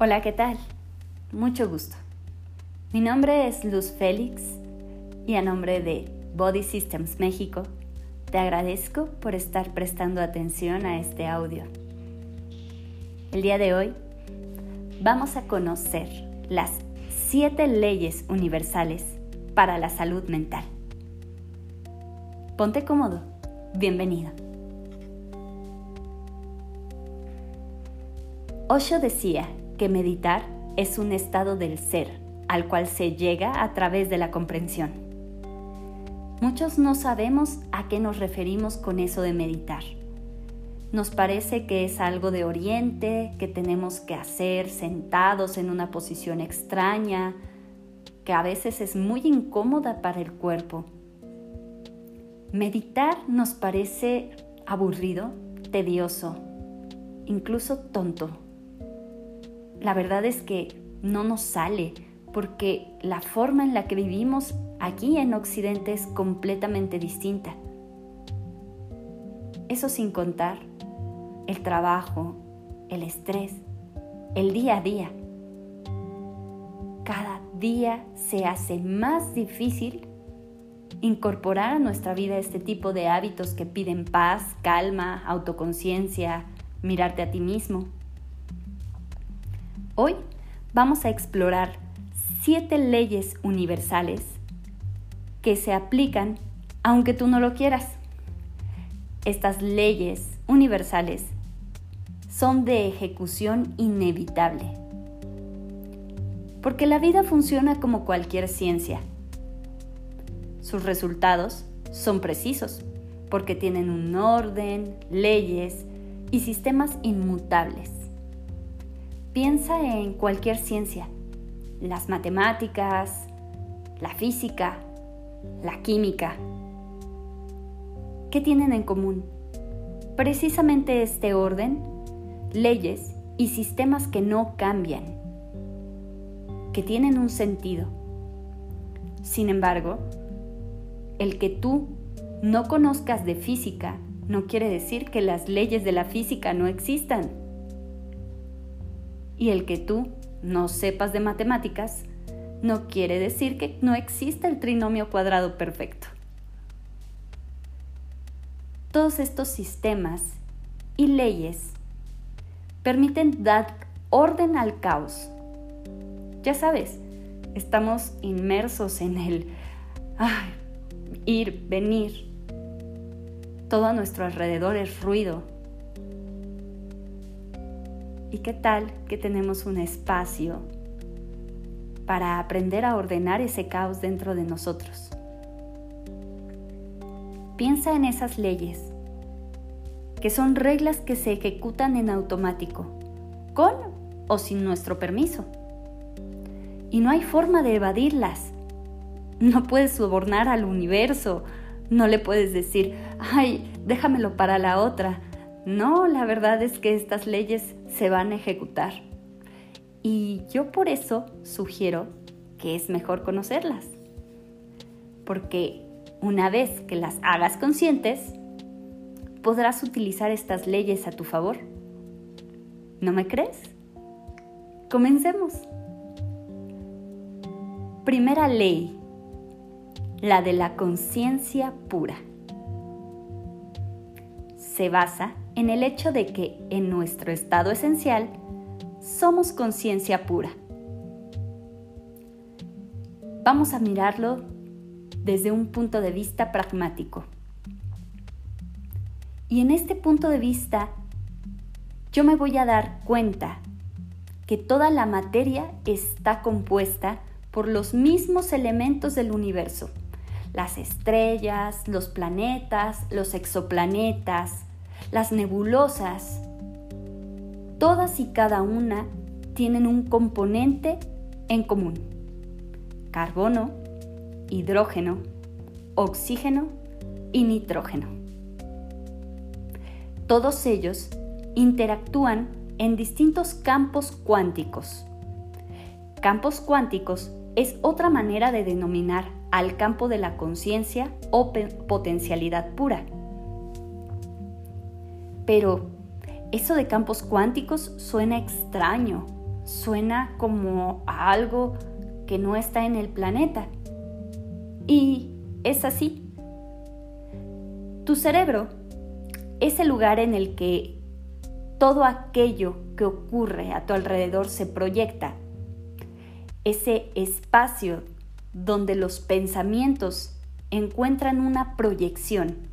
Hola, ¿qué tal? Mucho gusto. Mi nombre es Luz Félix y a nombre de Body Systems México te agradezco por estar prestando atención a este audio. El día de hoy vamos a conocer las siete leyes universales para la salud mental. Ponte cómodo. Bienvenido. Osho decía que meditar es un estado del ser al cual se llega a través de la comprensión. Muchos no sabemos a qué nos referimos con eso de meditar. Nos parece que es algo de oriente, que tenemos que hacer sentados en una posición extraña, que a veces es muy incómoda para el cuerpo. Meditar nos parece aburrido, tedioso, incluso tonto la verdad es que no nos sale porque la forma en la que vivimos aquí en Occidente es completamente distinta. Eso sin contar el trabajo, el estrés, el día a día. Cada día se hace más difícil incorporar a nuestra vida este tipo de hábitos que piden paz, calma, autoconciencia, mirarte a ti mismo. Hoy vamos a explorar siete leyes universales que se aplican aunque tú no lo quieras. Estas leyes universales son de ejecución inevitable. Porque la vida funciona como cualquier ciencia. Sus resultados son precisos porque tienen un orden, leyes y sistemas inmutables. Piensa en cualquier ciencia, las matemáticas, la física, la química. ¿Qué tienen en común? Precisamente este orden, leyes y sistemas que no cambian, que tienen un sentido. Sin embargo, el que tú no conozcas de física no quiere decir que las leyes de la física no existan y el que tú no sepas de matemáticas no quiere decir que no exista el trinomio cuadrado perfecto. Todos estos sistemas y leyes permiten dar orden al caos. Ya sabes, estamos inmersos en el ir, venir. Todo a nuestro alrededor es ruido, ¿Y qué tal que tenemos un espacio para aprender a ordenar ese caos dentro de nosotros? Piensa en esas leyes, que son reglas que se ejecutan en automático, con o sin nuestro permiso. Y no hay forma de evadirlas. No puedes sobornar al universo, no le puedes decir, ay, déjamelo para la otra, no, la verdad es que estas leyes se van a ejecutar. Y yo por eso sugiero que es mejor conocerlas. Porque una vez que las hagas conscientes, podrás utilizar estas leyes a tu favor. ¿No me crees? Comencemos. Primera ley, la de la conciencia pura. Se basa en el hecho de que en nuestro estado esencial somos conciencia pura. Vamos a mirarlo desde un punto de vista pragmático. Y en este punto de vista, yo me voy a dar cuenta que toda la materia está compuesta por los mismos elementos del universo. Las estrellas, los planetas, los exoplanetas, las nebulosas, todas y cada una tienen un componente en común. Carbono, hidrógeno, oxígeno y nitrógeno. Todos ellos interactúan en distintos campos cuánticos. Campos cuánticos es otra manera de denominar al campo de la conciencia o potencialidad pura pero eso de campos cuánticos suena extraño, suena como a algo que no está en el planeta. Y es así. Tu cerebro es el lugar en el que todo aquello que ocurre a tu alrededor se proyecta. Ese espacio donde los pensamientos encuentran una proyección.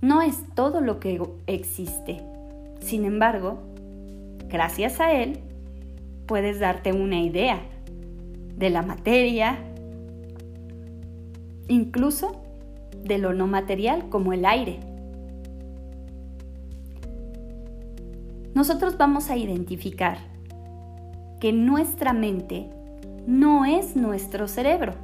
No es todo lo que existe. Sin embargo, gracias a él, puedes darte una idea de la materia, incluso de lo no material como el aire. Nosotros vamos a identificar que nuestra mente no es nuestro cerebro.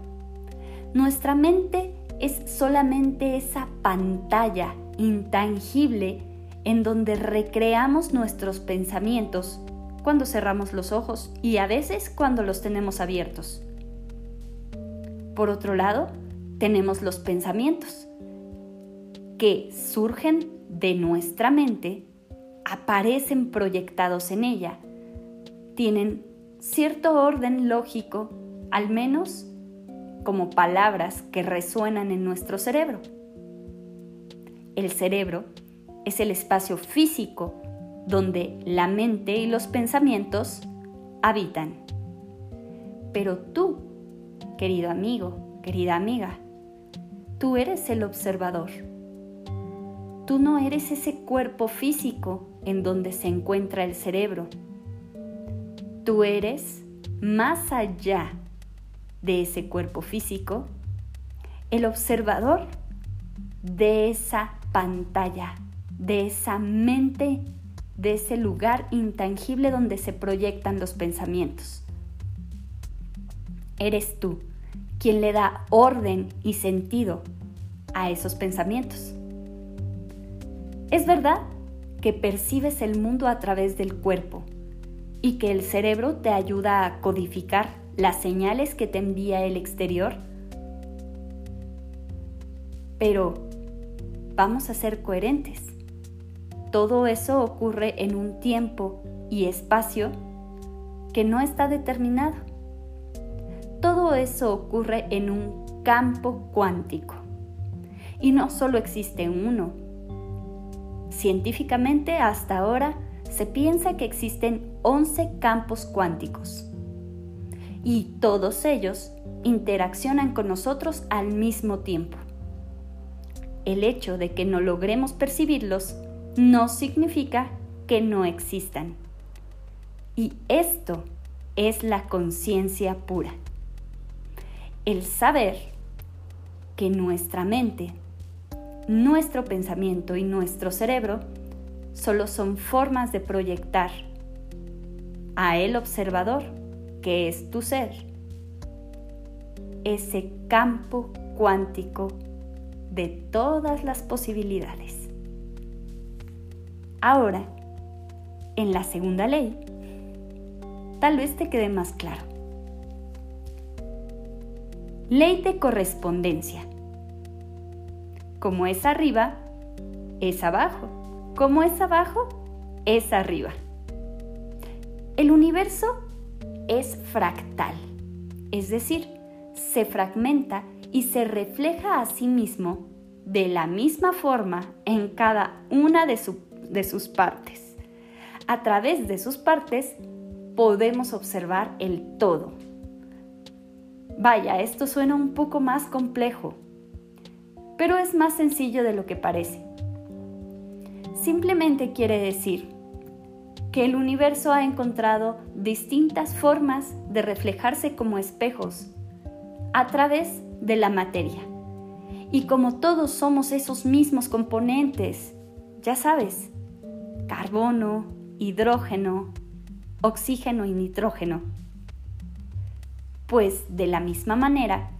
Nuestra mente es solamente esa pantalla intangible en donde recreamos nuestros pensamientos cuando cerramos los ojos y a veces cuando los tenemos abiertos. Por otro lado, tenemos los pensamientos que surgen de nuestra mente, aparecen proyectados en ella, tienen cierto orden lógico, al menos como palabras que resuenan en nuestro cerebro. El cerebro es el espacio físico donde la mente y los pensamientos habitan. Pero tú, querido amigo, querida amiga, tú eres el observador. Tú no eres ese cuerpo físico en donde se encuentra el cerebro. Tú eres más allá de ese cuerpo físico, el observador de esa pantalla, de esa mente, de ese lugar intangible donde se proyectan los pensamientos. Eres tú quien le da orden y sentido a esos pensamientos. Es verdad que percibes el mundo a través del cuerpo y que el cerebro te ayuda a codificar las señales que te envía el exterior, pero vamos a ser coherentes. Todo eso ocurre en un tiempo y espacio que no está determinado. Todo eso ocurre en un campo cuántico. Y no solo existe uno. Científicamente hasta ahora se piensa que existen 11 campos cuánticos. Y todos ellos interaccionan con nosotros al mismo tiempo. El hecho de que no logremos percibirlos no significa que no existan. Y esto es la conciencia pura. El saber que nuestra mente, nuestro pensamiento y nuestro cerebro solo son formas de proyectar a el observador, que es tu ser, ese campo cuántico de todas las posibilidades. Ahora, en la segunda ley, tal vez te quede más claro. Ley de correspondencia. Como es arriba, es abajo. Como es abajo, es arriba. El universo es fractal, es decir, se fragmenta y se refleja a sí mismo de la misma forma en cada una de, sus de sus partes. A través de sus partes podemos observar el todo. Vaya, esto suena un poco más complejo, pero es más sencillo de lo que parece. Simplemente quiere decir que el universo ha encontrado distintas formas de reflejarse como espejos a través de la materia. Y como todos somos esos mismos componentes, ya sabes, carbono, hidrógeno, oxígeno y nitrógeno. Pues de la misma manera,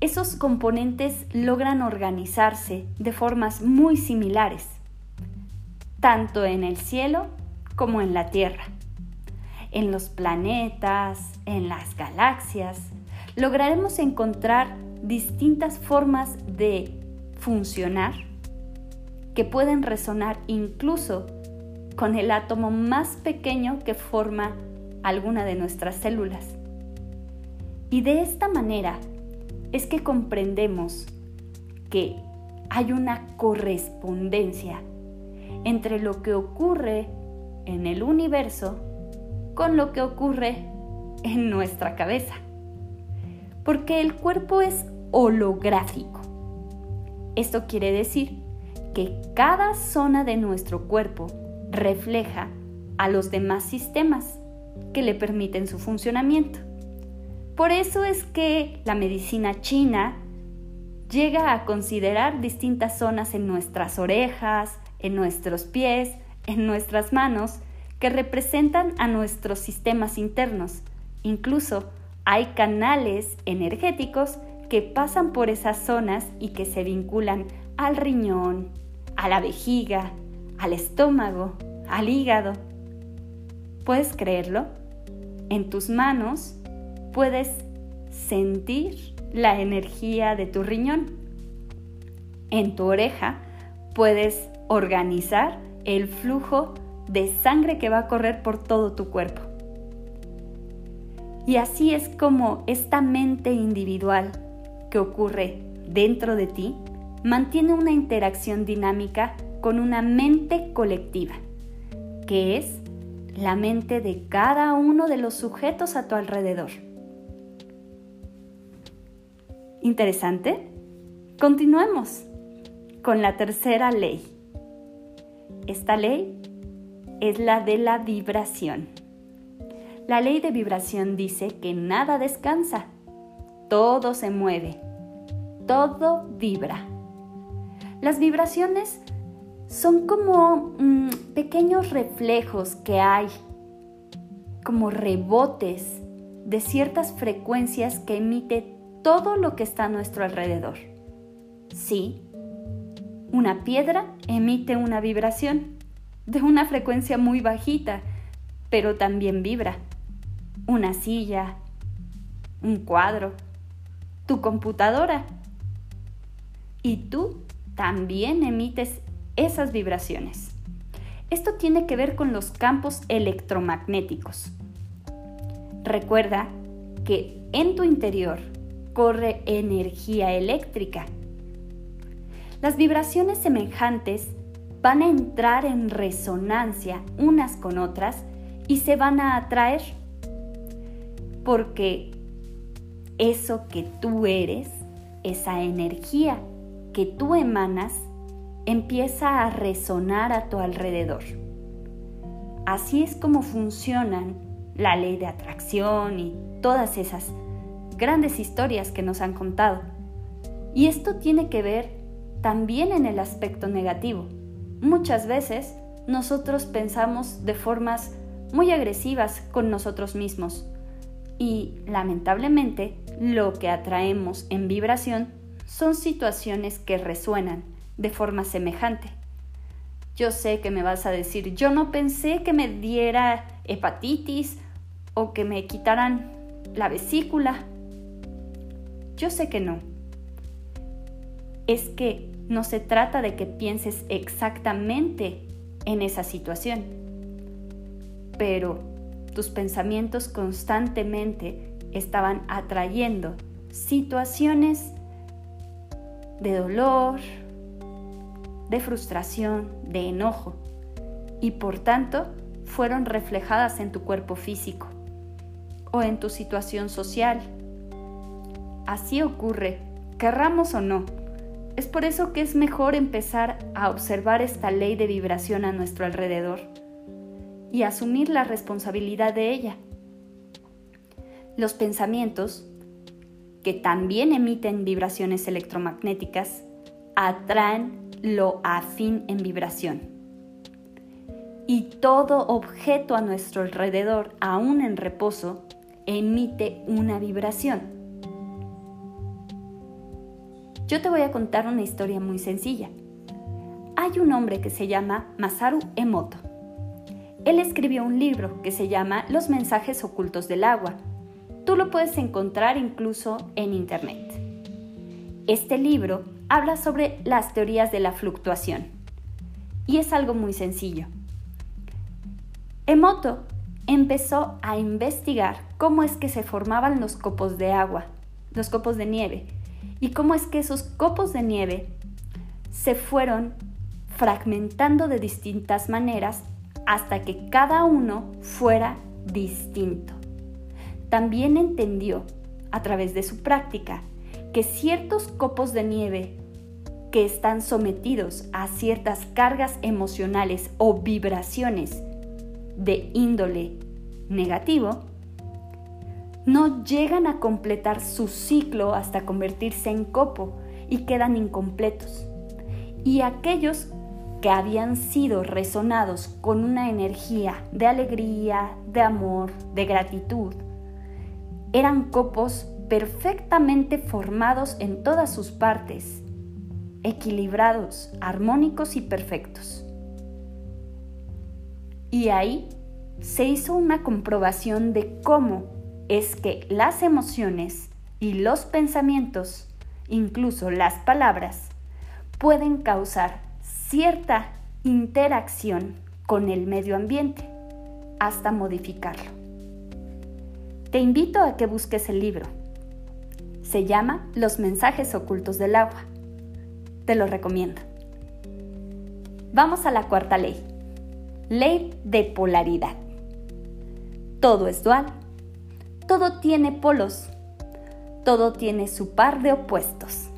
esos componentes logran organizarse de formas muy similares, tanto en el cielo como en la Tierra. En los planetas, en las galaxias, lograremos encontrar distintas formas de funcionar que pueden resonar incluso con el átomo más pequeño que forma alguna de nuestras células. Y de esta manera es que comprendemos que hay una correspondencia entre lo que ocurre en el universo con lo que ocurre en nuestra cabeza. Porque el cuerpo es holográfico. Esto quiere decir que cada zona de nuestro cuerpo refleja a los demás sistemas que le permiten su funcionamiento. Por eso es que la medicina china llega a considerar distintas zonas en nuestras orejas, en nuestros pies, en nuestras manos, que representan a nuestros sistemas internos. Incluso hay canales energéticos que pasan por esas zonas y que se vinculan al riñón, a la vejiga, al estómago, al hígado. ¿Puedes creerlo? En tus manos puedes sentir la energía de tu riñón. En tu oreja puedes organizar el flujo de sangre que va a correr por todo tu cuerpo. Y así es como esta mente individual que ocurre dentro de ti mantiene una interacción dinámica con una mente colectiva, que es la mente de cada uno de los sujetos a tu alrededor. ¿Interesante? Continuemos con la tercera ley. Esta ley es la de la vibración. La ley de vibración dice que nada descansa, todo se mueve, todo vibra. Las vibraciones son como mm, pequeños reflejos que hay, como rebotes de ciertas frecuencias que emite todo lo que está a nuestro alrededor. Sí, una piedra emite una vibración de una frecuencia muy bajita, pero también vibra. Una silla, un cuadro, tu computadora. Y tú también emites esas vibraciones. Esto tiene que ver con los campos electromagnéticos. Recuerda que en tu interior corre energía eléctrica las vibraciones semejantes van a entrar en resonancia unas con otras y se van a atraer. Porque eso que tú eres, esa energía que tú emanas, empieza a resonar a tu alrededor. Así es como funcionan la ley de atracción y todas esas grandes historias que nos han contado. Y esto tiene que ver también en el aspecto negativo. Muchas veces nosotros pensamos de formas muy agresivas con nosotros mismos y lamentablemente lo que atraemos en vibración son situaciones que resuenan de forma semejante. Yo sé que me vas a decir, yo no pensé que me diera hepatitis o que me quitaran la vesícula. Yo sé que no. Es que no se trata de que pienses exactamente en esa situación, pero tus pensamientos constantemente estaban atrayendo situaciones de dolor, de frustración, de enojo, y por tanto fueron reflejadas en tu cuerpo físico o en tu situación social. Así ocurre, querramos o no, es por eso que es mejor empezar a observar esta ley de vibración a nuestro alrededor y asumir la responsabilidad de ella. Los pensamientos, que también emiten vibraciones electromagnéticas, atraen lo afín en vibración. Y todo objeto a nuestro alrededor, aún en reposo, emite una vibración. Yo te voy a contar una historia muy sencilla. Hay un hombre que se llama Masaru Emoto. Él escribió un libro que se llama Los mensajes ocultos del agua. Tú lo puedes encontrar incluso en internet. Este libro habla sobre las teorías de la fluctuación y es algo muy sencillo. Emoto empezó a investigar cómo es que se formaban los copos de agua, los copos de nieve, y cómo es que esos copos de nieve se fueron fragmentando de distintas maneras hasta que cada uno fuera distinto. También entendió, a través de su práctica, que ciertos copos de nieve que están sometidos a ciertas cargas emocionales o vibraciones de índole negativo, no llegan a completar su ciclo hasta convertirse en copo y quedan incompletos. Y aquellos que habían sido resonados con una energía de alegría, de amor, de gratitud, eran copos perfectamente formados en todas sus partes, equilibrados, armónicos y perfectos. Y ahí se hizo una comprobación de cómo es que las emociones y los pensamientos, incluso las palabras, pueden causar cierta interacción con el medio ambiente hasta modificarlo. Te invito a que busques el libro. Se llama Los mensajes ocultos del agua. Te lo recomiendo. Vamos a la cuarta ley. Ley de polaridad. Todo es dual. Todo tiene polos. Todo tiene su par de opuestos.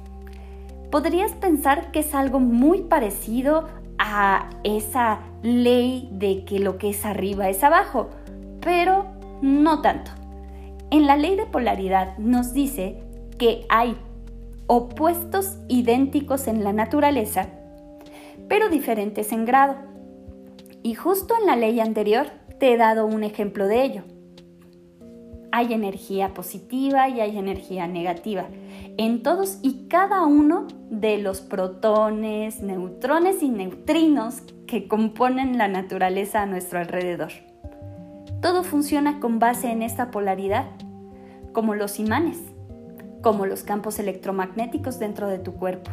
Podrías pensar que es algo muy parecido a esa ley de que lo que es arriba es abajo, pero no tanto. En la ley de polaridad nos dice que hay opuestos idénticos en la naturaleza, pero diferentes en grado. Y justo en la ley anterior te he dado un ejemplo de ello. Hay energía positiva y hay energía negativa en todos y cada uno de los protones, neutrones y neutrinos que componen la naturaleza a nuestro alrededor. Todo funciona con base en esta polaridad, como los imanes, como los campos electromagnéticos dentro de tu cuerpo,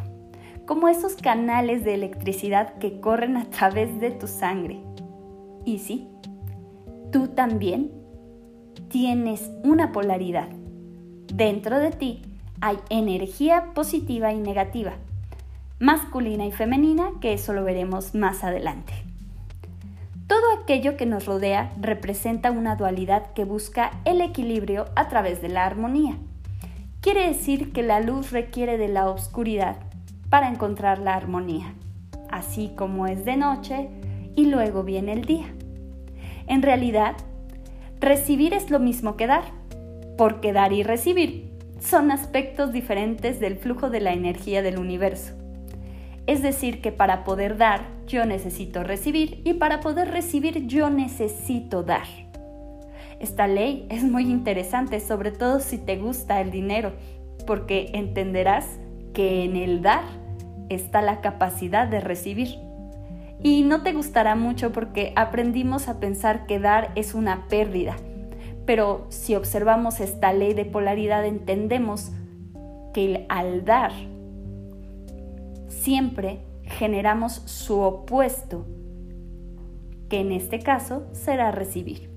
como esos canales de electricidad que corren a través de tu sangre. Y sí, tú también tienes una polaridad. Dentro de ti hay energía positiva y negativa, masculina y femenina, que eso lo veremos más adelante. Todo aquello que nos rodea representa una dualidad que busca el equilibrio a través de la armonía. Quiere decir que la luz requiere de la oscuridad para encontrar la armonía, así como es de noche y luego viene el día. En realidad, recibir es lo mismo que dar, porque dar y recibir son aspectos diferentes del flujo de la energía del universo. Es decir, que para poder dar yo necesito recibir y para poder recibir yo necesito dar. Esta ley es muy interesante, sobre todo si te gusta el dinero, porque entenderás que en el dar está la capacidad de recibir. Y no te gustará mucho porque aprendimos a pensar que dar es una pérdida. Pero si observamos esta ley de polaridad entendemos que al dar siempre generamos su opuesto, que en este caso será recibir.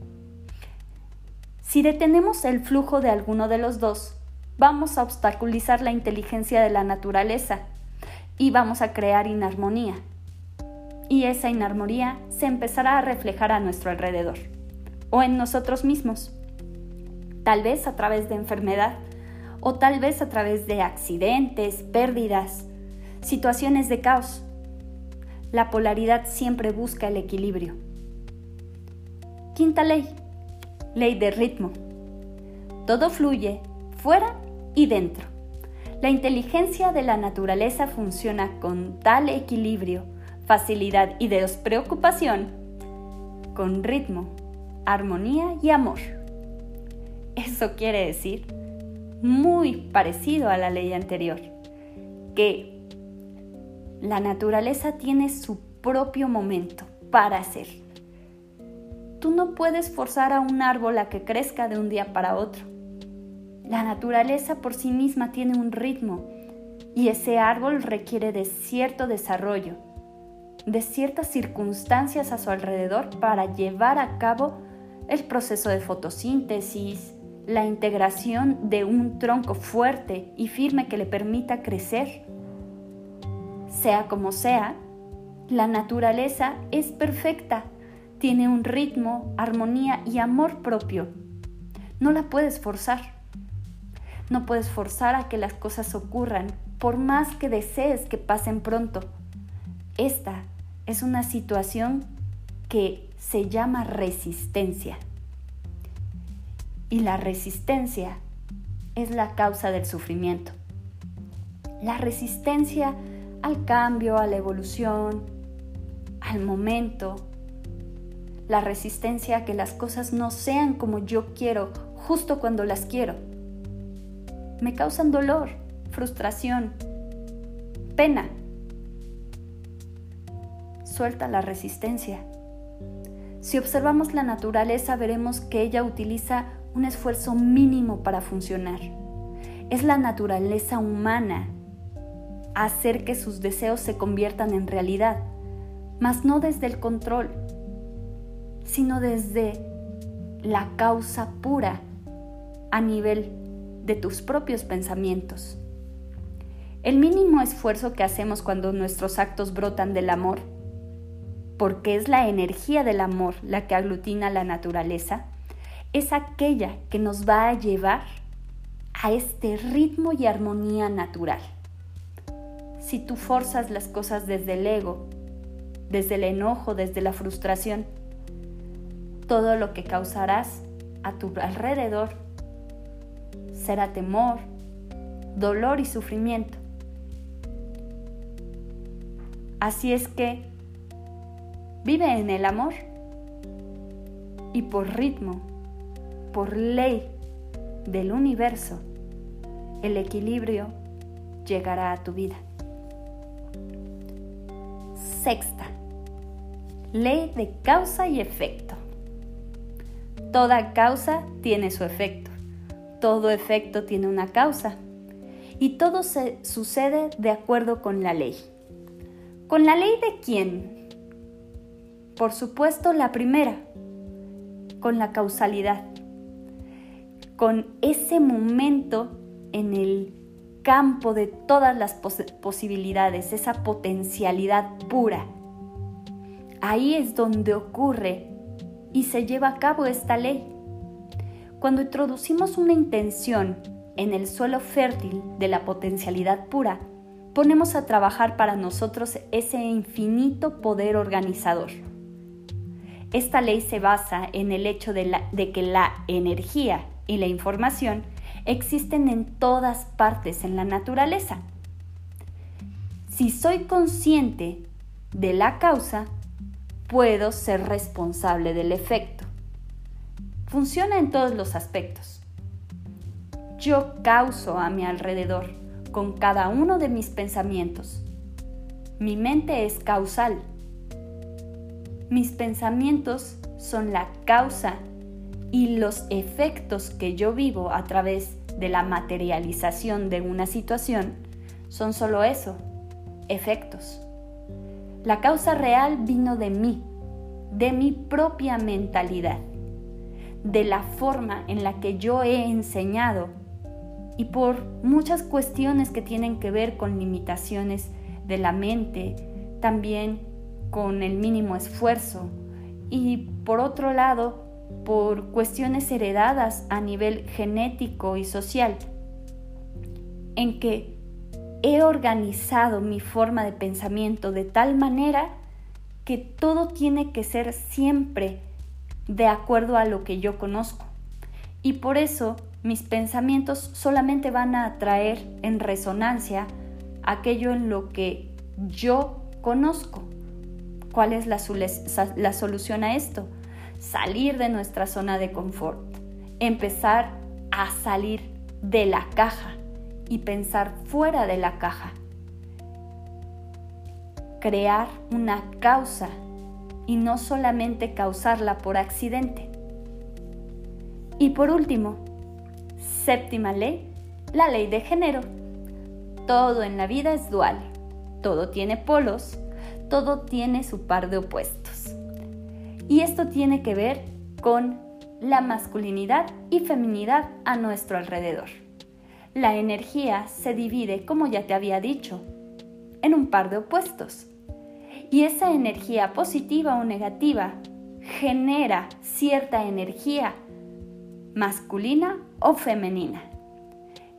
Si detenemos el flujo de alguno de los dos, vamos a obstaculizar la inteligencia de la naturaleza y vamos a crear inarmonía y esa inarmonía se empezará a reflejar a nuestro alrededor o en nosotros mismos, tal vez a través de enfermedad o tal vez a través de accidentes, pérdidas, situaciones de caos. La polaridad siempre busca el equilibrio. Quinta ley, ley de ritmo. Todo fluye fuera y dentro. La inteligencia de la naturaleza funciona con tal equilibrio facilidad y despreocupación, con ritmo, armonía y amor. Eso quiere decir muy parecido a la ley anterior, que la naturaleza tiene su propio momento para hacer. Tú no puedes forzar a un árbol a que crezca de un día para otro. La naturaleza por sí misma tiene un ritmo y ese árbol requiere de cierto desarrollo de ciertas circunstancias a su alrededor para llevar a cabo el proceso de fotosíntesis, la integración de un tronco fuerte y firme que le permita crecer. Sea como sea, la naturaleza es perfecta, tiene un ritmo, armonía y amor propio. No la puedes forzar. No puedes forzar a que las cosas ocurran, por más que desees que pasen pronto. Esta es una situación que se llama resistencia. Y la resistencia es la causa del sufrimiento. La resistencia al cambio, a la evolución, al momento. La resistencia a que las cosas no sean como yo quiero justo cuando las quiero. Me causan dolor, frustración, pena. Suelta la resistencia. Si observamos la naturaleza veremos que ella utiliza un esfuerzo mínimo para funcionar. Es la naturaleza humana hacer que sus deseos se conviertan en realidad, mas no desde el control, sino desde la causa pura a nivel de tus propios pensamientos. El mínimo esfuerzo que hacemos cuando nuestros actos brotan del amor, porque es la energía del amor la que aglutina la naturaleza, es aquella que nos va a llevar a este ritmo y armonía natural. Si tú forzas las cosas desde el ego, desde el enojo, desde la frustración, todo lo que causarás a tu alrededor será temor, dolor y sufrimiento. Así es que vive en el amor y por ritmo por ley del universo, el equilibrio llegará a tu vida. Sexta, ley de causa y efecto. Toda causa tiene su efecto, todo efecto tiene una causa y todo se sucede de acuerdo con la ley. ¿Con la ley de quién? Por supuesto la primera, con la causalidad con ese momento en el campo de todas las posibilidades, esa potencialidad pura. Ahí es donde ocurre y se lleva a cabo esta ley. Cuando introducimos una intención en el suelo fértil de la potencialidad pura, ponemos a trabajar para nosotros ese infinito poder organizador. Esta ley se basa en el hecho de, de que la energía y la información existen en todas partes en la naturaleza. Si soy consciente de la causa, puedo ser responsable del efecto. Funciona en todos los aspectos. Yo causo a mi alrededor con cada uno de mis pensamientos. Mi mente es causal. Mis pensamientos son la causa y los efectos que yo vivo a través de la materialización de una situación son solo eso, efectos. La causa real vino de mí, de mi propia mentalidad, de la forma en la que yo he enseñado y por muchas cuestiones que tienen que ver con limitaciones de la mente, también con el mínimo esfuerzo y por otro lado por cuestiones heredadas a nivel genético y social, en que he organizado mi forma de pensamiento de tal manera que todo tiene que ser siempre de acuerdo a lo que yo conozco. Y por eso mis pensamientos solamente van a traer en resonancia aquello en lo que yo conozco. ¿Cuál es la, solución a esto? salir de nuestra zona de confort, empezar a salir de la caja y pensar fuera de la caja. Crear una causa y no solamente causarla por accidente. Y por último, séptima ley, la ley de género. Todo en la vida es dual, todo tiene polos, todo tiene su par de opuestos. Y esto tiene que ver con la masculinidad y feminidad a nuestro alrededor. La energía se divide, como ya te había dicho, en un par de opuestos. Y esa energía positiva o negativa genera cierta energía masculina o femenina.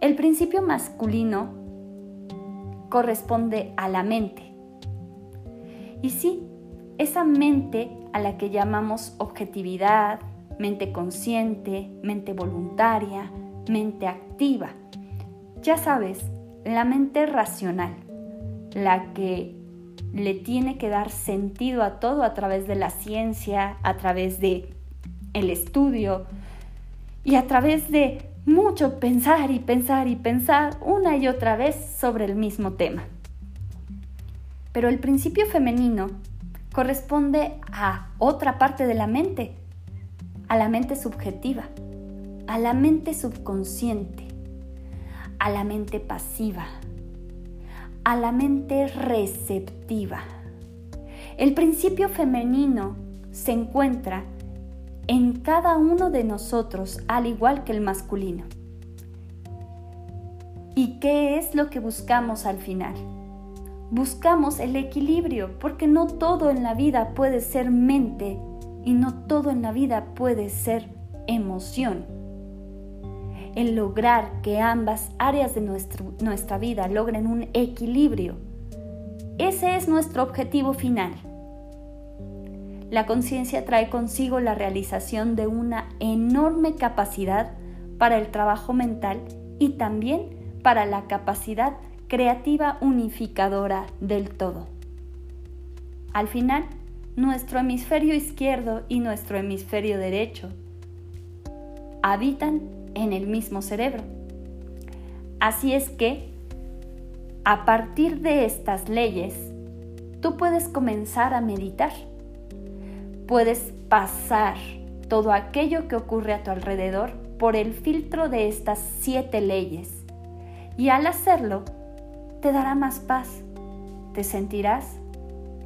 El principio masculino corresponde a la mente. Y sí, esa mente a la que llamamos objetividad, mente consciente, mente voluntaria, mente activa. Ya sabes, la mente racional, la que le tiene que dar sentido a todo a través de la ciencia, a través de el estudio y a través de mucho pensar y pensar y pensar una y otra vez sobre el mismo tema. Pero el principio femenino corresponde a otra parte de la mente, a la mente subjetiva, a la mente subconsciente, a la mente pasiva, a la mente receptiva. El principio femenino se encuentra en cada uno de nosotros, al igual que el masculino. ¿Y qué es lo que buscamos al final? Buscamos el equilibrio, porque no todo en la vida puede ser mente y no todo en la vida puede ser emoción. El lograr que ambas áreas de nuestra vida logren un equilibrio, ese es nuestro objetivo final. La conciencia trae consigo la realización de una enorme capacidad para el trabajo mental y también para la capacidad creativa unificadora del todo. Al final, nuestro hemisferio izquierdo y nuestro hemisferio derecho habitan en el mismo cerebro. Así es que, a partir de estas leyes, tú puedes comenzar a meditar puedes pasar todo aquello que ocurre a tu alrededor por el filtro de estas siete leyes. Y al hacerlo, te dará más paz. Te sentirás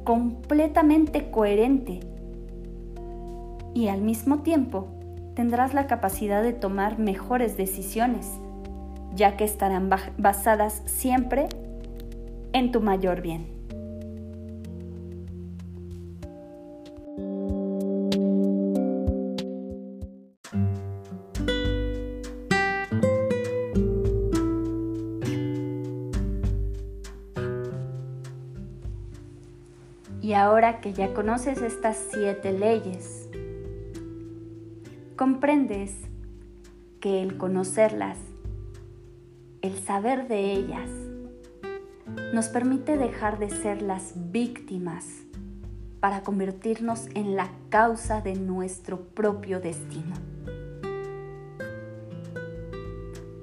completamente coherente. Y al mismo tiempo, tendrás la capacidad de tomar mejores decisiones, ya que estarán basadas siempre en tu mayor bien. Ahora que ya conoces estas siete leyes, comprendes que el conocerlas, el saber de ellas, nos permite dejar de ser las víctimas para convertirnos en la causa de nuestro propio destino.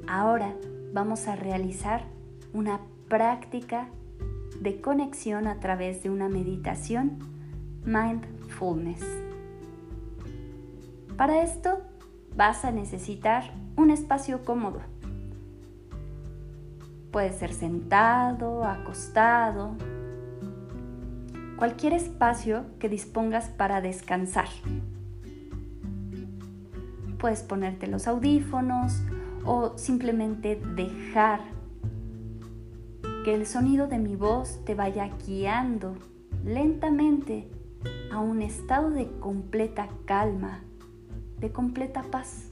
Ahora vamos a realizar una práctica de conexión a través de una meditación mindfulness. Para esto vas a necesitar un espacio cómodo. Puede ser sentado, acostado, cualquier espacio que dispongas para descansar. Puedes ponerte los audífonos o simplemente dejar que el sonido de mi voz te vaya guiando lentamente a un estado de completa calma, de completa paz,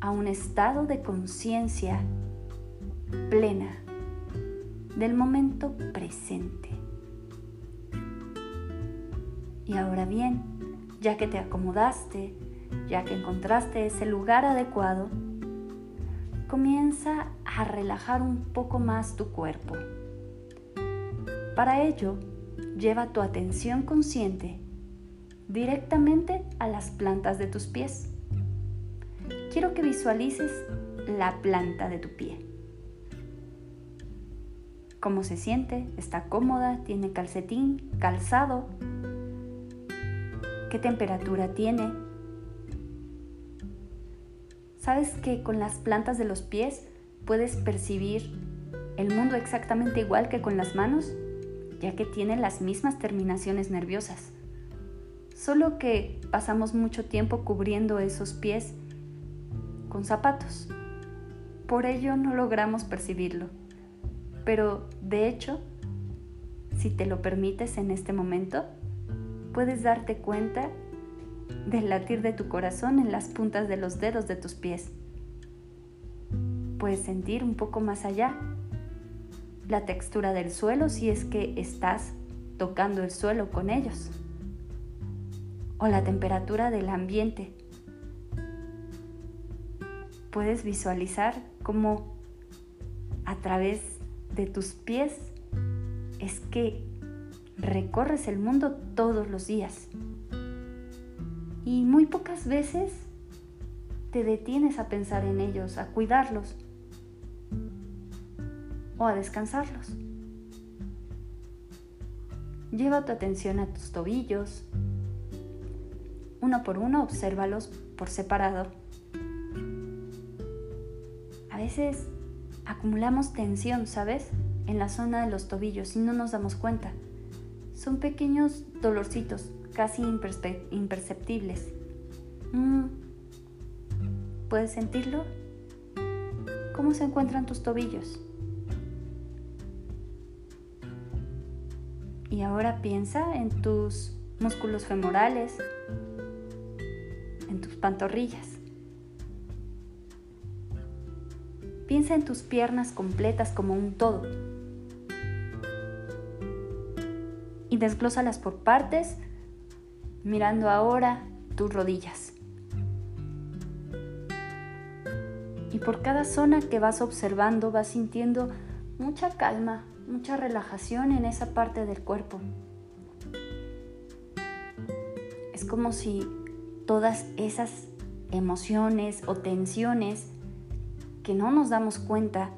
a un estado de conciencia plena del momento presente. Y ahora bien, ya que te acomodaste, ya que encontraste ese lugar adecuado, comienza a relajar un poco más tu cuerpo. Para ello, lleva tu atención consciente directamente a las plantas de tus pies. Quiero que visualices la planta de tu pie. ¿Cómo se siente? ¿Está cómoda? ¿Tiene calcetín? ¿Calzado? ¿Qué temperatura tiene? ¿Sabes que con las plantas de los pies puedes percibir el mundo exactamente igual que con las manos? ya que tiene las mismas terminaciones nerviosas. Solo que pasamos mucho tiempo cubriendo esos pies con zapatos. Por ello no logramos percibirlo. Pero de hecho, si te lo permites en este momento, puedes darte cuenta del latir de tu corazón en las puntas de los dedos de tus pies. Puedes sentir un poco más allá la textura del suelo si es que estás tocando el suelo con ellos o la temperatura del ambiente. Puedes visualizar cómo a través de tus pies es que recorres el mundo todos los días. Y muy pocas veces te detienes a pensar en ellos, a cuidarlos o a descansarlos. Lleva tu atención a tus tobillos. Uno por uno, obsérvalos por separado. A veces acumulamos tensión, ¿sabes? En la zona de los tobillos y no nos damos cuenta. Son pequeños dolorcitos, casi imperceptibles. Mm. ¿Puedes sentirlo? ¿Cómo se encuentran tus tobillos? Y ahora piensa en tus músculos femorales, en tus pantorrillas. Piensa en tus piernas completas como un todo. Y desglósalas por partes, mirando ahora tus rodillas. Y por cada zona que vas observando vas sintiendo mucha calma, mucha relajación en esa parte del cuerpo. Es como si todas esas emociones o tensiones que no nos damos cuenta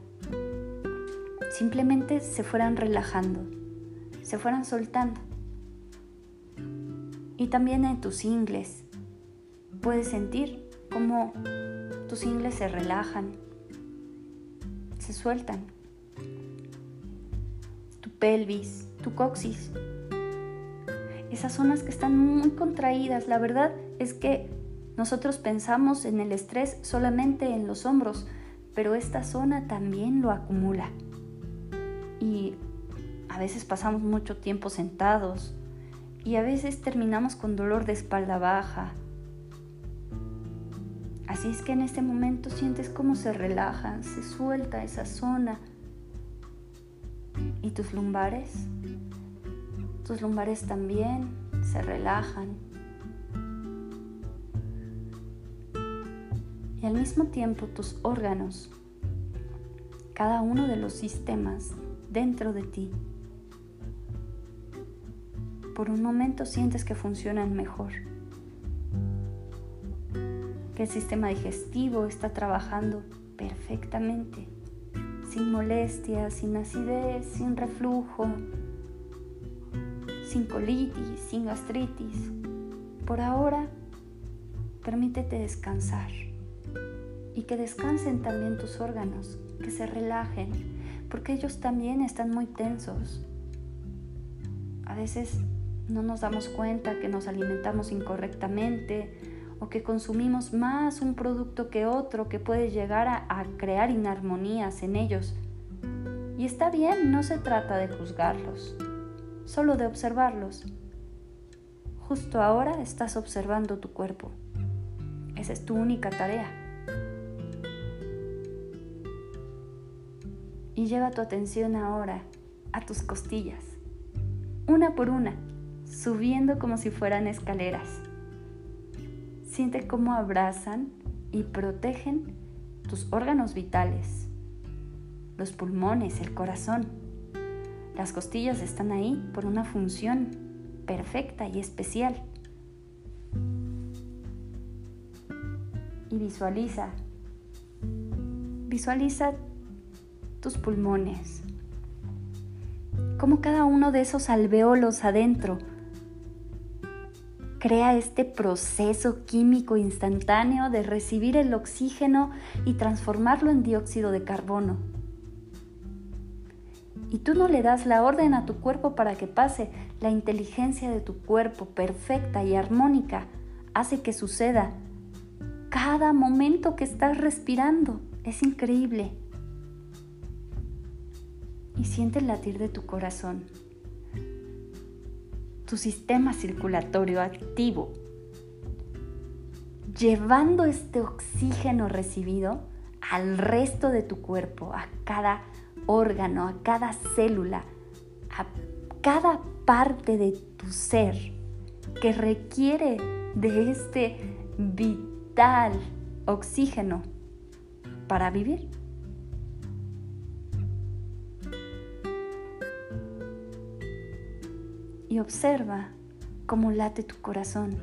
simplemente se fueran relajando, se fueran soltando. Y también en tus ingles puedes sentir cómo tus ingles se relajan, se sueltan pelvis, tu coxis. Esas zonas que están muy contraídas, la verdad es que nosotros pensamos en el estrés solamente en los hombros, pero esta zona también lo acumula. Y a veces pasamos mucho tiempo sentados y a veces terminamos con dolor de espalda baja. Así es que en este momento sientes cómo se relaja, se suelta esa zona ¿Y tus lumbares? Tus lumbares también se relajan. Y al mismo tiempo tus órganos, cada uno de los sistemas dentro de ti, por un momento sientes que funcionan mejor, que el sistema digestivo está trabajando perfectamente sin molestias, sin acidez, sin reflujo, sin colitis, sin gastritis. Por ahora, permítete descansar y que descansen también tus órganos, que se relajen, porque ellos también están muy tensos. A veces no nos damos cuenta que nos alimentamos incorrectamente o que consumimos más un producto que otro que puede llegar a, crear inarmonías en ellos. Y está bien, no se trata de juzgarlos, solo de observarlos. Justo ahora estás observando tu cuerpo. Esa es tu única tarea. Y lleva tu atención ahora a tus costillas, una por una, subiendo como si fueran escaleras. Siente cómo abrazan y protegen tus órganos vitales, los pulmones, el corazón. Las costillas están ahí por una función perfecta y especial. Y visualiza, visualiza tus pulmones, como cada uno de esos alveolos adentro crea este proceso químico instantáneo de recibir el oxígeno y transformarlo en dióxido de carbono. y tú no le das la orden a tu cuerpo para que pase, la inteligencia de tu cuerpo perfecta y armónica hace que suceda cada momento que estás respirando. Es increíble. Y siente el latir de tu corazón, tu sistema circulatorio activo, llevando este oxígeno recibido al resto de tu cuerpo, a cada órgano, a cada célula, a cada parte de tu ser que requiere de este vital oxígeno para vivir. Observa cómo late tu corazón.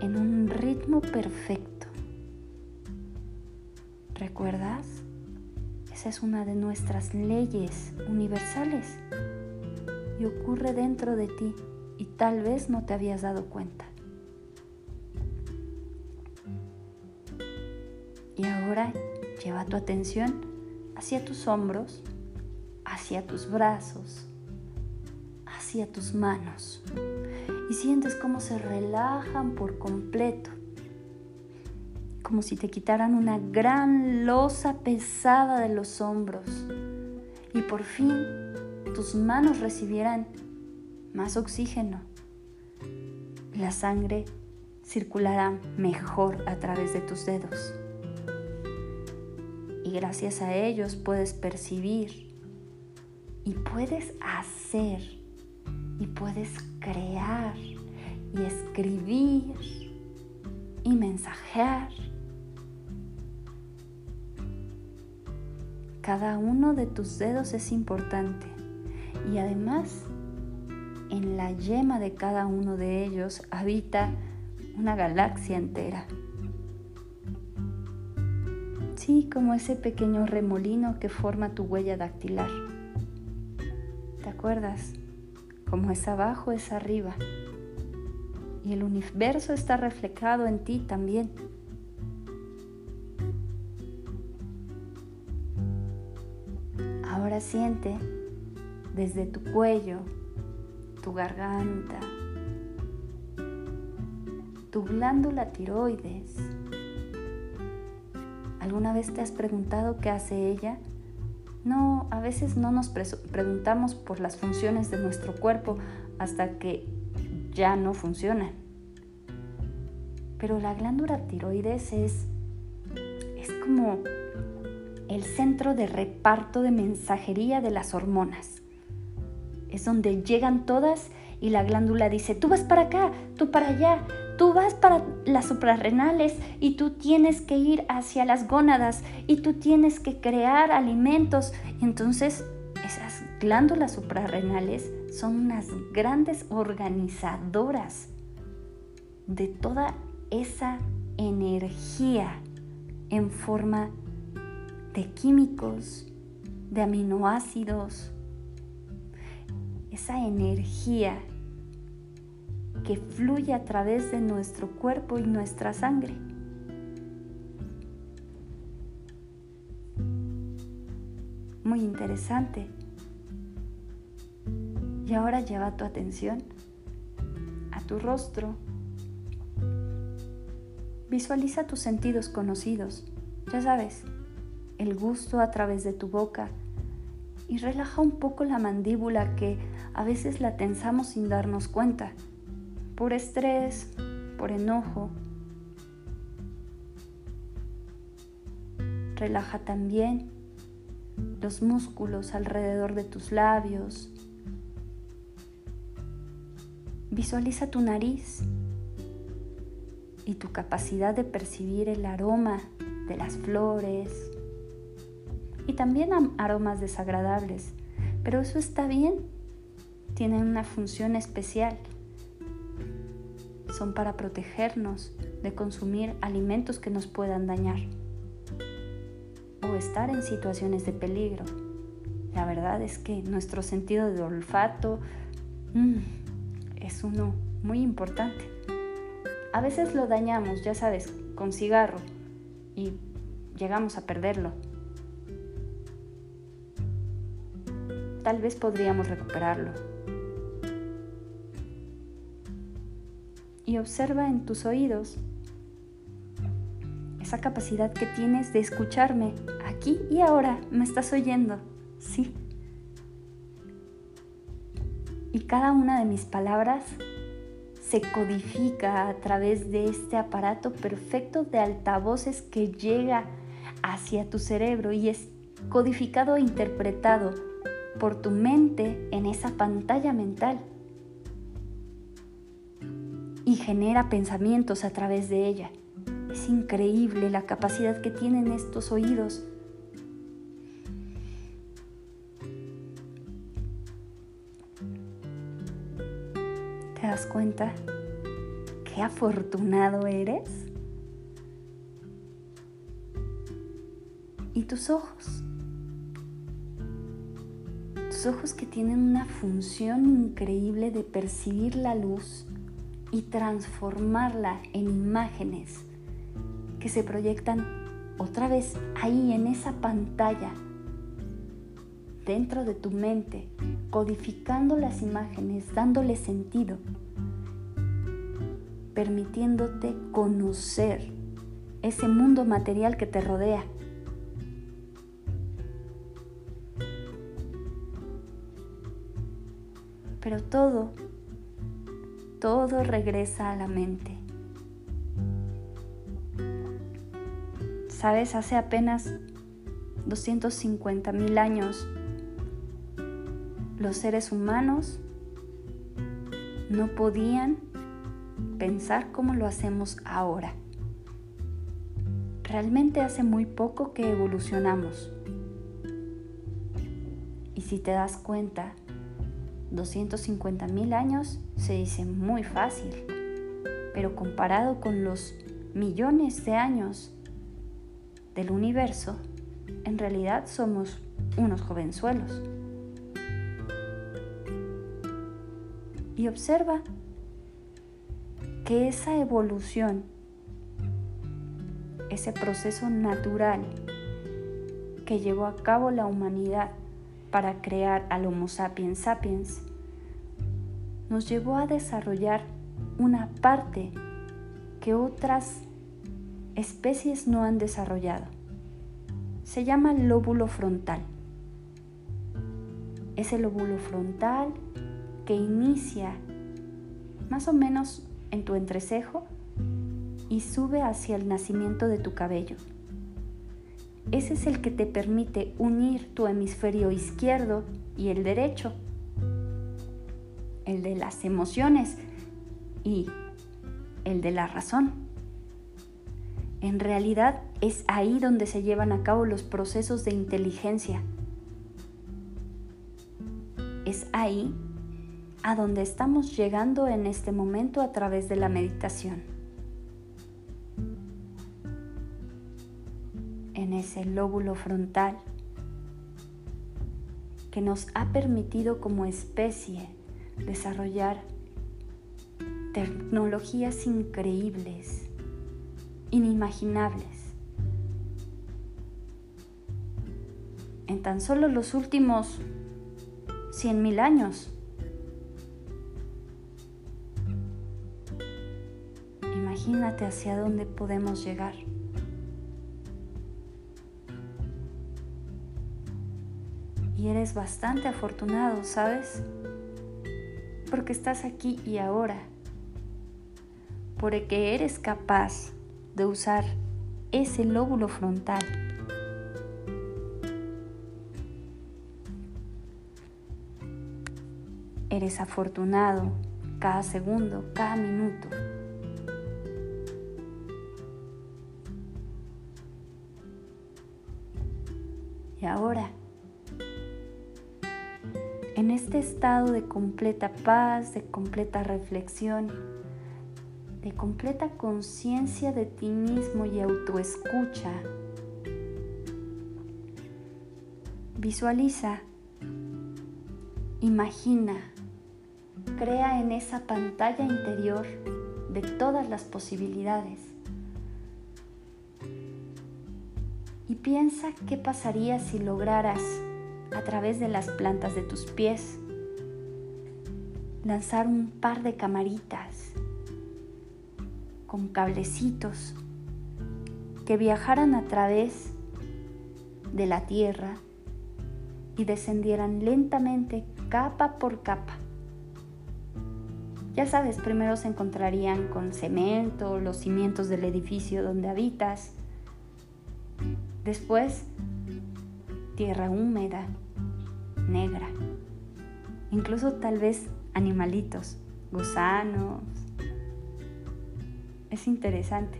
En un ritmo perfecto. ¿Recuerdas? Esa es una de nuestras leyes universales y ocurre dentro de ti y tal vez no te habías dado cuenta. Y ahora lleva tu atención hacia tus hombros, hacia tus brazos, hacia tus manos y sientes cómo se relajan por completo como si te quitaran una gran losa pesada de los hombros y por fin tus manos recibieran más oxígeno. La sangre circulará mejor a través de tus dedos. Y gracias a ellos puedes percibir y puedes hacer y puedes crear y escribir y mensajear Cada uno de tus dedos es importante y además en la yema de cada uno de ellos habita una galaxia entera. Sí, como ese pequeño remolino que forma tu huella dactilar. ¿Te acuerdas? Como es abajo es arriba. Y el universo está reflejado en ti también. Ahora siente desde tu cuello, tu garganta, tu glándula tiroides. ¿Alguna vez te has preguntado qué hace ella? No, a veces no nos preguntamos por las funciones de nuestro cuerpo hasta que ya no funcionan. Pero la glándula tiroides es, es como el centro de reparto de mensajería de las hormonas. Es donde llegan todas y la glándula dice, tú vas para acá, tú para allá, tú vas para las suprarrenales y tú tienes que ir hacia las gónadas y tú tienes que crear alimentos. Entonces, esas glándulas suprarrenales son unas grandes organizadoras de toda esa energía en forma de químicos, de aminoácidos, esa energía que fluye a través de nuestro cuerpo y nuestra sangre. Muy interesante. Y ahora lleva tu atención a tu rostro. Visualiza tus sentidos conocidos. Ya sabes, el gusto a través de tu boca y relaja un poco la mandíbula que a veces la tensamos sin darnos cuenta, por estrés, por enojo. Relaja también los músculos alrededor de tus labios. Visualiza tu nariz y tu capacidad de percibir el aroma de las flores, y también aromas desagradables, pero eso está bien, tienen una función especial. Son para protegernos de consumir alimentos que nos puedan dañar o estar en situaciones de peligro. La verdad es que nuestro sentido de olfato mm, es uno muy importante. A veces lo dañamos, ya sabes, con cigarro y llegamos a perderlo. Tal vez podríamos recuperarlo. Observa en tus oídos esa capacidad que tienes de escucharme aquí y ahora. ¿Me estás oyendo? Sí. Y cada una de mis palabras se codifica a través de este aparato perfecto de altavoces que llega hacia tu cerebro y es codificado e interpretado por tu mente en esa pantalla mental y genera pensamientos a través de ella. Es increíble la capacidad que tienen estos oídos. ¿Te das cuenta qué afortunado eres? ¿Y tus ojos? Tus ojos que tienen una función increíble de percibir la luz y transformarla en imágenes que se proyectan otra vez ahí en esa pantalla, dentro de tu mente, codificando las imágenes, dándole sentido, permitiéndote conocer ese mundo material que te rodea. Pero todo, todo regresa a la mente. Sabes, hace apenas 250 mil años, los seres humanos no podían pensar como lo hacemos ahora. Realmente hace muy poco que evolucionamos. Y si te das cuenta, 250 mil años se dice muy fácil, pero comparado con los millones de años del universo, en realidad somos unos jovenzuelos. Y observa que esa evolución, ese proceso natural que llevó a cabo la humanidad para crear al Homo sapiens sapiens, nos llevó a desarrollar una parte que otras especies no han desarrollado. Se llama lóbulo frontal. Es el lóbulo frontal que inicia más o menos en tu entrecejo y sube hacia el nacimiento de tu cabello. Ese es el que te permite unir tu hemisferio izquierdo y el derecho, el de las emociones y el de la razón. En realidad es ahí donde se llevan a cabo los procesos de inteligencia. Es ahí a donde estamos llegando en este momento a través de la meditación. En ese lóbulo frontal que nos ha permitido como especie desarrollar tecnologías increíbles inimaginables. En tan solo los últimos 100.000 años. Imagínate hacia dónde podemos llegar. Y eres bastante afortunado, ¿sabes? Porque estás aquí y ahora. Porque eres capaz de usar ese lóbulo frontal. Eres afortunado cada segundo, cada minuto. Y ahora, este estado de completa paz, de completa reflexión, de completa conciencia de ti mismo y autoescucha. Visualiza, imagina, crea en esa pantalla interior de todas las posibilidades. piensa qué pasaría si lograras, a través de las plantas de tus pies, lanzar un par de camaritas con cablecitos que viajaran a través de la tierra y descendieran lentamente capa por capa. Ya sabes, primero se encontrarían con cemento, los cimientos del edificio donde habitas. Después, tierra húmeda, negra. Incluso tal vez animalitos, gusanos. Es interesante.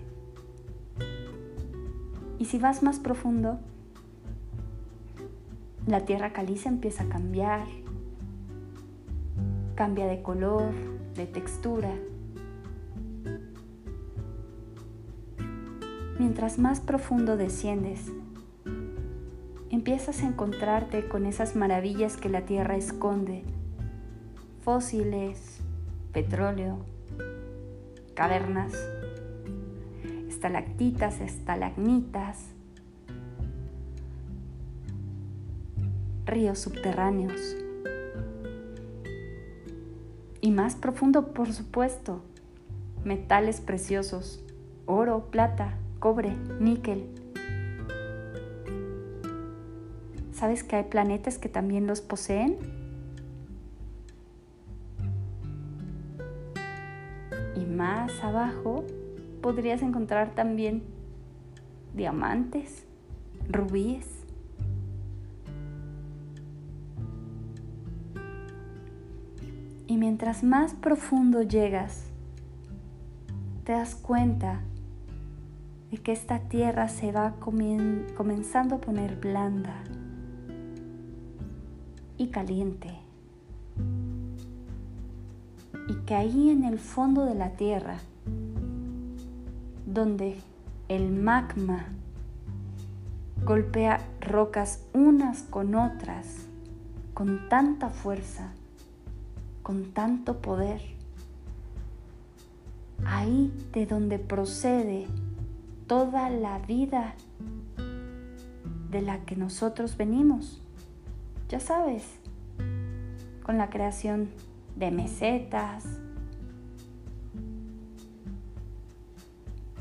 Y si vas más profundo, la tierra caliza empieza a cambiar, cambia de color, de textura. Mientras más profundo desciendes, empiezas a encontrarte con esas maravillas que la tierra esconde. Fósiles, petróleo, cavernas, estalactitas, estalagmitas, ríos subterráneos. Y más profundo, por supuesto, metales preciosos, oro, plata, cobre, níquel. ¿Sabes que hay planetas que también los poseen? Y más abajo podrías encontrar también diamantes, rubíes, Y mientras más profundo llegas, te das cuenta de que esta tierra se va comenzando a poner blanda y caliente. Y que ahí en el fondo de la tierra, donde el magma golpea rocas unas con otras con tanta fuerza, con tanto poder. Ahí de donde procede toda la vida de la que nosotros venimos. Ya sabes, con la creación de mesetas,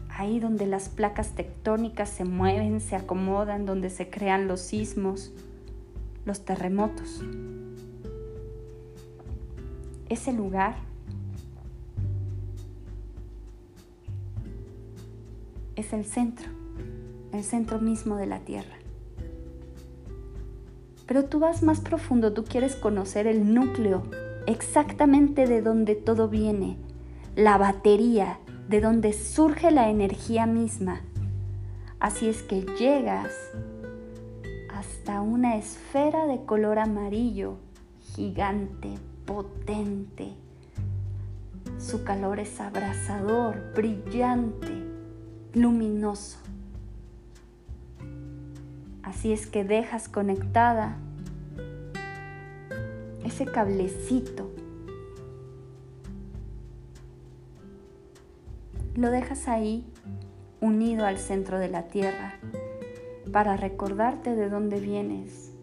ahí donde las placas tectónicas se mueven, se acomodan, donde se crean los sismos, los terremotos ese lugar es el centro, el centro mismo de la Tierra. Pero tú vas más profundo, tú quieres conocer el núcleo, exactamente de donde todo viene, la batería, de donde surge la energía misma. Así es que llegas hasta una esfera de color amarillo, gigante, potente. Su calor es abrasador, brillante, luminoso. Así es que dejas conectada ese cablecito. Lo dejas ahí unido al centro de la tierra para recordarte de dónde vienes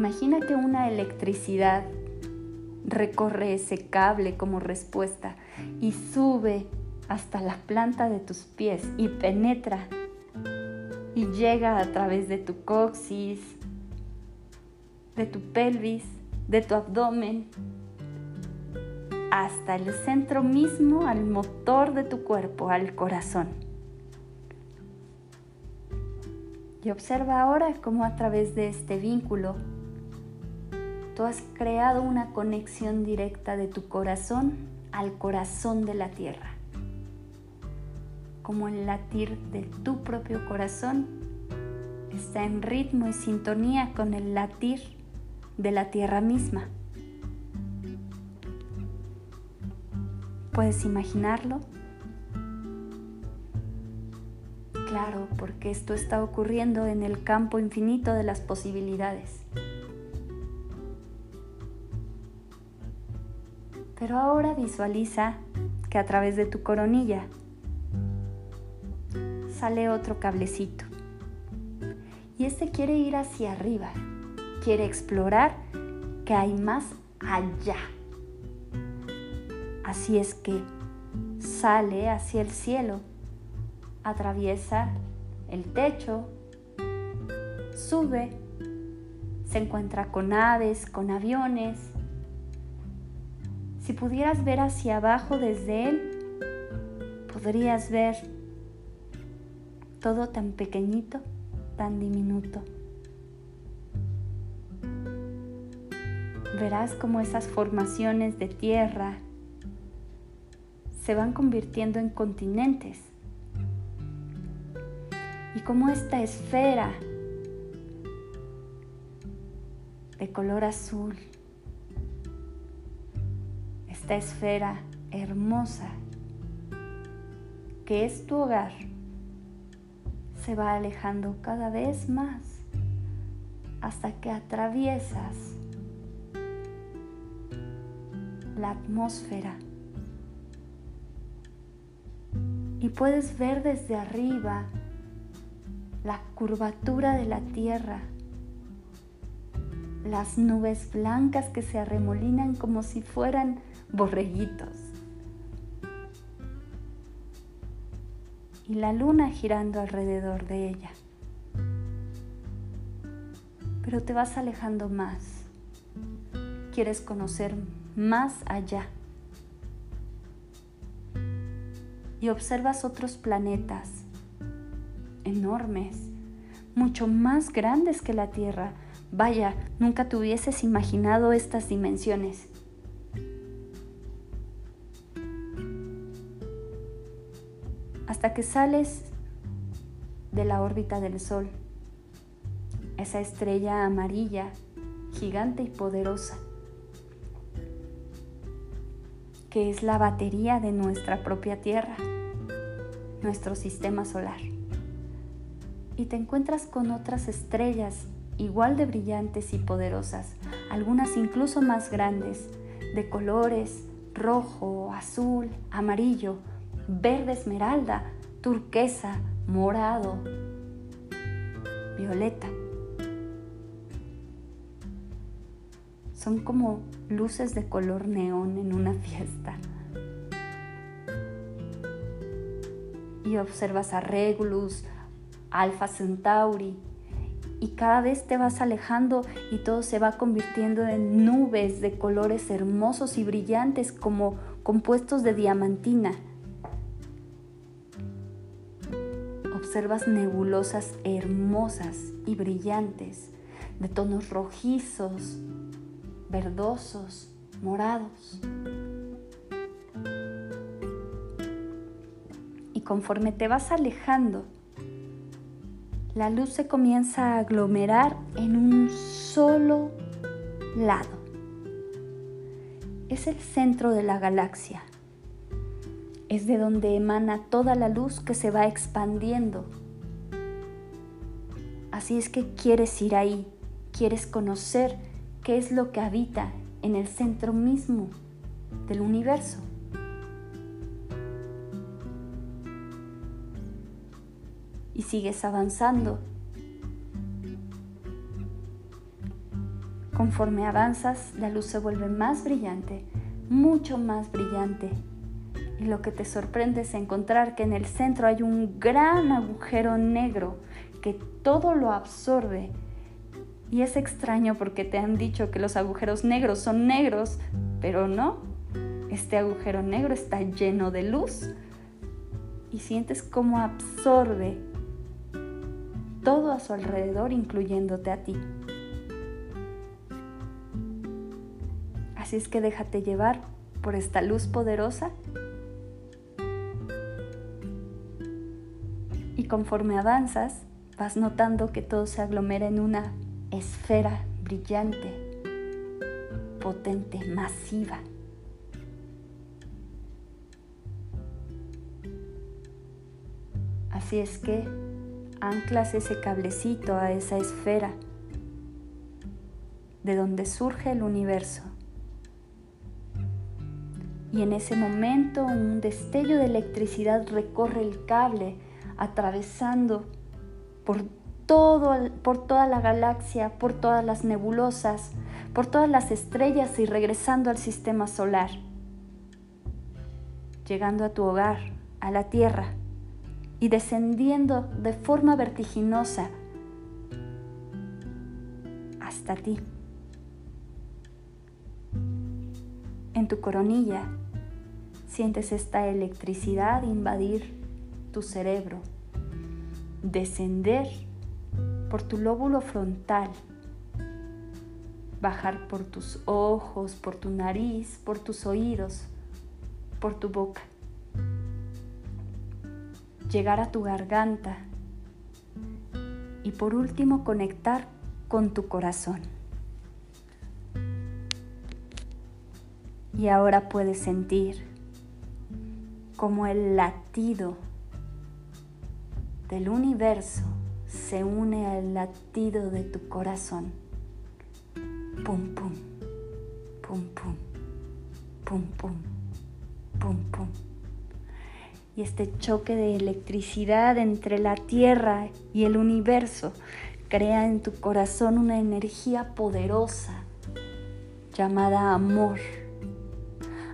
imagina que una electricidad recorre ese cable como respuesta y sube hasta la planta de tus pies y penetra y llega a través de tu coxis, de tu pelvis, de tu abdomen, hasta el centro mismo, al motor de tu cuerpo, al corazón. Y observa ahora cómo a través de este vínculo tú has creado una conexión directa de tu corazón al corazón de la tierra. Como el latir de tu propio corazón está en ritmo y sintonía con el latir de la tierra misma. ¿Puedes imaginarlo? Claro, porque esto está ocurriendo en el campo infinito de las posibilidades. Pero ahora visualiza que a través de tu coronilla sale otro cablecito. Y este quiere ir hacia arriba, quiere explorar que hay más allá. Así es que sale hacia el cielo, atraviesa el techo, sube, se encuentra con aves, con aviones. Si pudieras ver hacia abajo desde él, podrías ver todo tan pequeñito, tan diminuto. Verás cómo esas formaciones de tierra se van convirtiendo en continentes y cómo esta esfera de color azul, esta esfera hermosa que es tu hogar, se va alejando cada vez más hasta que atraviesas la atmósfera. Y puedes ver desde arriba la curvatura de la tierra, las nubes blancas que se arremolinan como si fueran borreguitos y la luna girando alrededor de ella. Pero te vas alejando más, quieres conocer más allá y observas otros planetas enormes, mucho más grandes que la Tierra. Vaya, nunca te hubieses imaginado estas dimensiones. Hasta que sales de la órbita del Sol, esa estrella amarilla, gigante y poderosa, que es la batería de nuestra propia Tierra, nuestro sistema solar. Y te encuentras con otras estrellas igual de brillantes y poderosas, algunas incluso más grandes, de colores rojo, azul, amarillo, verde esmeralda, turquesa, morado, violeta. Son como luces de color neón en una fiesta. Y observas a Regulus, Alfa Centauri. Y cada vez te vas alejando y todo se va convirtiendo en nubes de colores hermosos y brillantes como compuestos de diamantina. Observas nebulosas hermosas y brillantes de tonos rojizos, verdosos, morados. Y conforme te vas alejando, la luz se comienza a aglomerar en un solo lado. Es el centro de la galaxia. Es de donde emana toda la luz que se va expandiendo. Así es que quieres ir ahí, quieres conocer qué es lo que habita en el centro mismo del universo. y sigues avanzando. Conforme avanzas, la luz se vuelve más brillante, mucho más brillante. Y lo que te sorprende es encontrar que en el centro hay un gran agujero negro que todo lo absorbe. Y es extraño porque te han dicho que los agujeros negros son negros, pero no. Este agujero negro está lleno de luz y sientes cómo absorbe todo a su alrededor, incluyéndote a ti. Así es que déjate llevar por esta luz poderosa conforme avanzas vas notando que todo se aglomera en una esfera brillante, potente, masiva. Así es que anclas ese cablecito a esa esfera de donde surge el universo. Y en ese momento un destello de electricidad recorre el cable, atravesando por, todo, por toda la galaxia, por todas las nebulosas, por todas las estrellas y regresando al sistema solar, llegando a tu hogar, a la Tierra, y descendiendo de forma vertiginosa hasta ti. En tu coronilla sientes esta electricidad invadir tu cerebro, descender por tu lóbulo frontal, bajar por tus ojos, por tu nariz, por tus oídos, por tu boca, llegar a tu garganta y por último conectar con tu corazón. Y ahora puedes sentir como el latido del universo se une al latido de tu corazón. Pum, pum, pum, pum, pum, pum, pum, pum. Y este choque de electricidad entre la Tierra y el universo crea en tu corazón una energía poderosa llamada amor.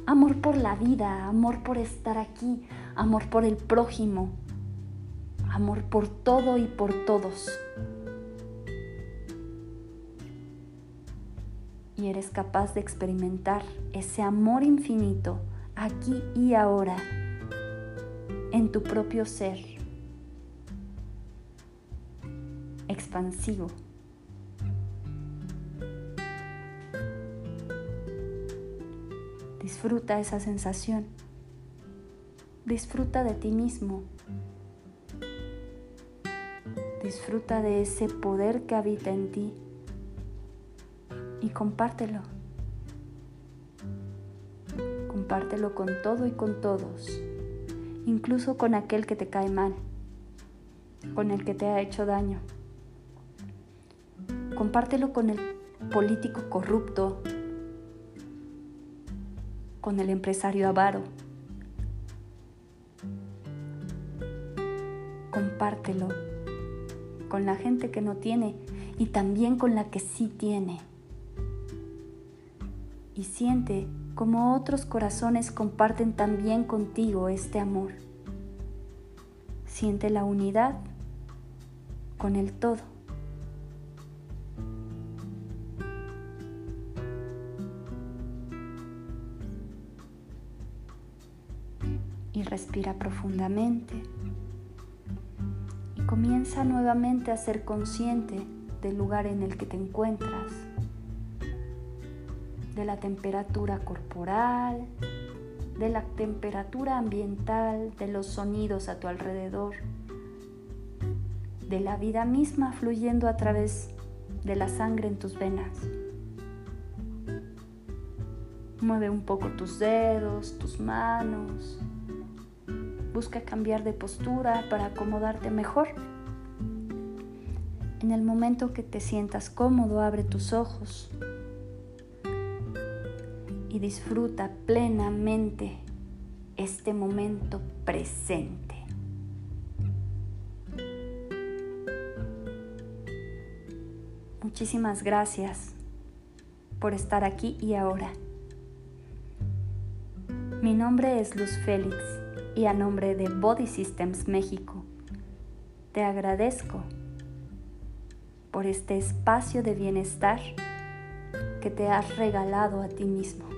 Amor por la vida, amor por estar aquí, amor por el prójimo, amor por todo y por todos. Y eres capaz de experimentar ese amor infinito aquí y ahora en tu propio ser, expansivo. Disfruta esa sensación. Disfruta de ti mismo. Disfruta de ese poder que habita en ti y compártelo. Compártelo con todo y con todos, incluso con aquel que te cae mal, con el que te ha hecho daño. Compártelo con el político corrupto, con el empresario avaro. Compártelo con la gente que no tiene y también con la que sí tiene. Y siente como otros corazones comparten también contigo este amor. Siente la unidad con el todo. Y respira profundamente comienza nuevamente a ser consciente del lugar en el que te encuentras, de la temperatura corporal, de la temperatura ambiental, de los sonidos a tu alrededor, de la vida misma fluyendo a través de la sangre en tus venas. Mueve un poco tus dedos, tus manos, Busca cambiar de postura para acomodarte mejor. En el momento que te sientas cómodo, abre tus ojos y disfruta plenamente este momento presente. Muchísimas gracias por estar aquí y ahora. Mi nombre es Luz Félix y a nombre de Body Systems México, te agradezco por este espacio de bienestar que te has regalado a ti mismo.